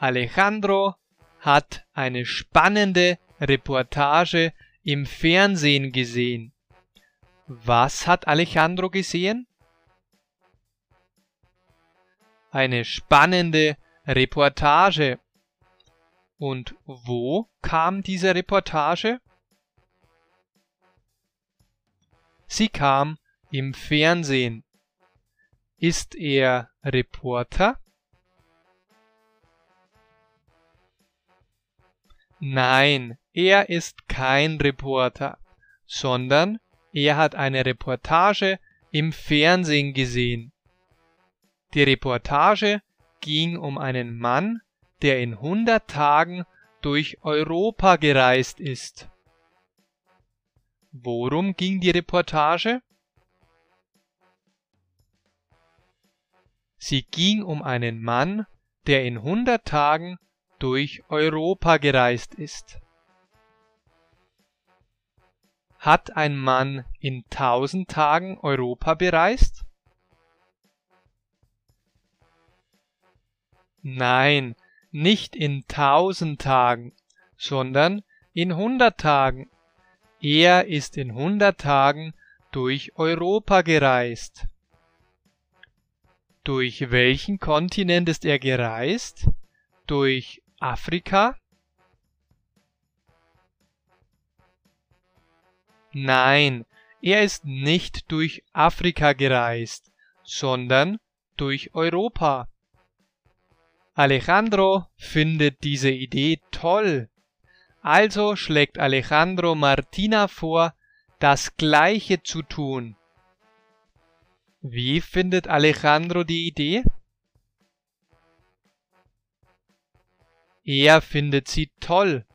Alejandro hat eine spannende Reportage im Fernsehen gesehen. Was hat Alejandro gesehen? Eine spannende Reportage. Und wo kam diese Reportage? Sie kam im Fernsehen. Ist er Reporter? Nein, er ist kein Reporter, sondern er hat eine Reportage im Fernsehen gesehen. Die Reportage ging um einen Mann, der in 100 Tagen durch Europa gereist ist. Worum ging die Reportage? Sie ging um einen Mann, der in 100 Tagen durch Europa gereist ist. Hat ein Mann in 1000 Tagen Europa bereist? Nein, nicht in 1000 Tagen, sondern in 100 Tagen. Er ist in 100 Tagen durch Europa gereist. Durch welchen Kontinent ist er gereist? Durch Afrika? Nein, er ist nicht durch Afrika gereist, sondern durch Europa. Alejandro findet diese Idee toll. Also schlägt Alejandro Martina vor, das Gleiche zu tun. Wie findet Alejandro die Idee? Er findet sie toll.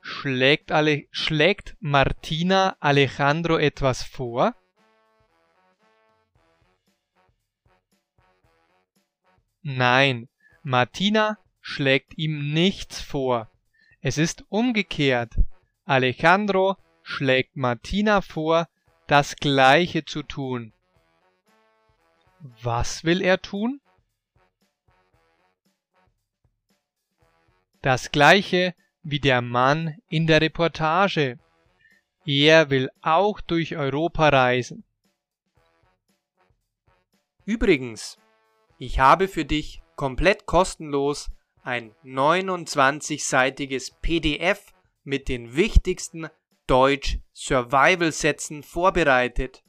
Schlägt, Ale schlägt Martina Alejandro etwas vor? Nein, Martina schlägt ihm nichts vor. Es ist umgekehrt. Alejandro schlägt Martina vor, das Gleiche zu tun. Was will er tun? Das gleiche wie der Mann in der Reportage. Er will auch durch Europa reisen. Übrigens, ich habe für dich komplett kostenlos ein 29-seitiges PDF mit den wichtigsten Deutsch Survival Sätzen vorbereitet.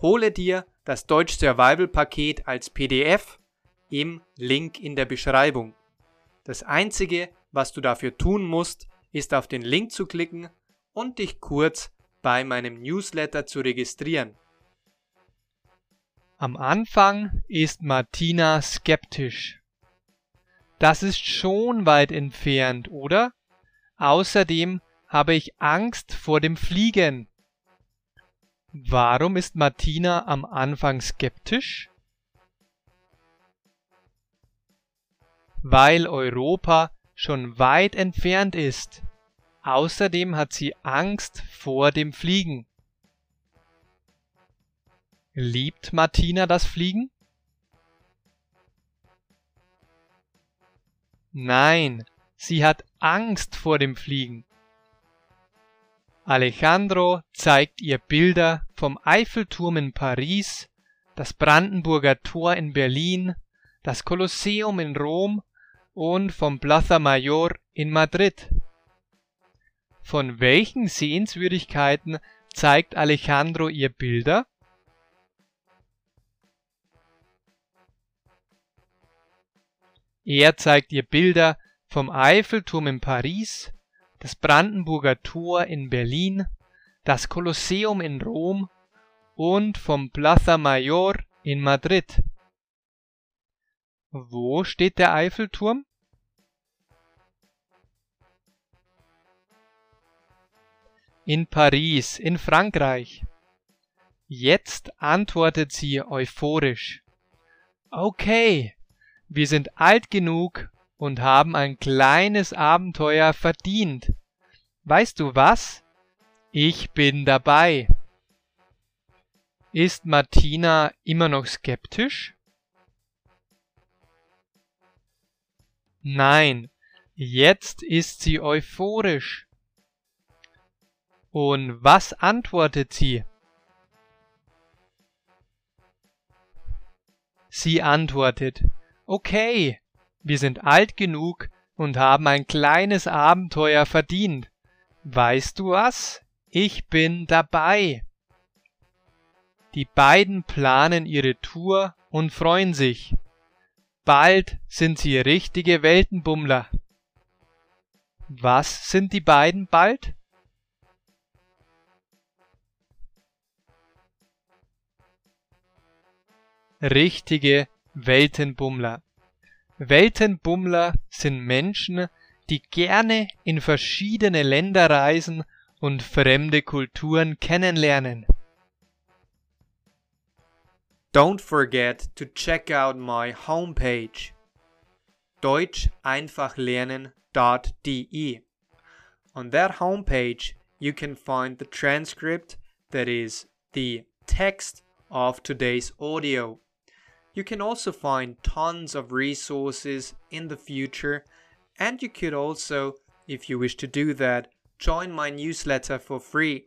Hole dir das Deutsch Survival Paket als PDF im Link in der Beschreibung. Das einzige, was du dafür tun musst, ist auf den Link zu klicken und dich kurz bei meinem Newsletter zu registrieren. Am Anfang ist Martina skeptisch. Das ist schon weit entfernt, oder? Außerdem habe ich Angst vor dem Fliegen. Warum ist Martina am Anfang skeptisch? weil Europa schon weit entfernt ist. Außerdem hat sie Angst vor dem Fliegen. Liebt Martina das Fliegen? Nein, sie hat Angst vor dem Fliegen. Alejandro zeigt ihr Bilder vom Eiffelturm in Paris, das Brandenburger Tor in Berlin, das Kolosseum in Rom und vom Plaza Mayor in Madrid. Von welchen Sehenswürdigkeiten zeigt Alejandro ihr Bilder? Er zeigt ihr Bilder vom Eiffelturm in Paris, das Brandenburger Tor in Berlin, das Kolosseum in Rom und vom Plaza Mayor in Madrid. Wo steht der Eiffelturm? In Paris, in Frankreich. Jetzt antwortet sie euphorisch. Okay, wir sind alt genug und haben ein kleines Abenteuer verdient. Weißt du was? Ich bin dabei. Ist Martina immer noch skeptisch? Nein, jetzt ist sie euphorisch. Und was antwortet sie? Sie antwortet, okay, wir sind alt genug und haben ein kleines Abenteuer verdient. Weißt du was? Ich bin dabei. Die beiden planen ihre Tour und freuen sich. Bald sind sie richtige Weltenbummler. Was sind die beiden bald? Richtige Weltenbummler. Weltenbummler sind Menschen, die gerne in verschiedene Länder reisen und fremde Kulturen kennenlernen. Don't forget to check out my homepage deutscheinfachlernen.de. On that homepage, you can find the transcript, that is, the text of today's audio. You can also find tons of resources in the future, and you could also, if you wish to do that, join my newsletter for free.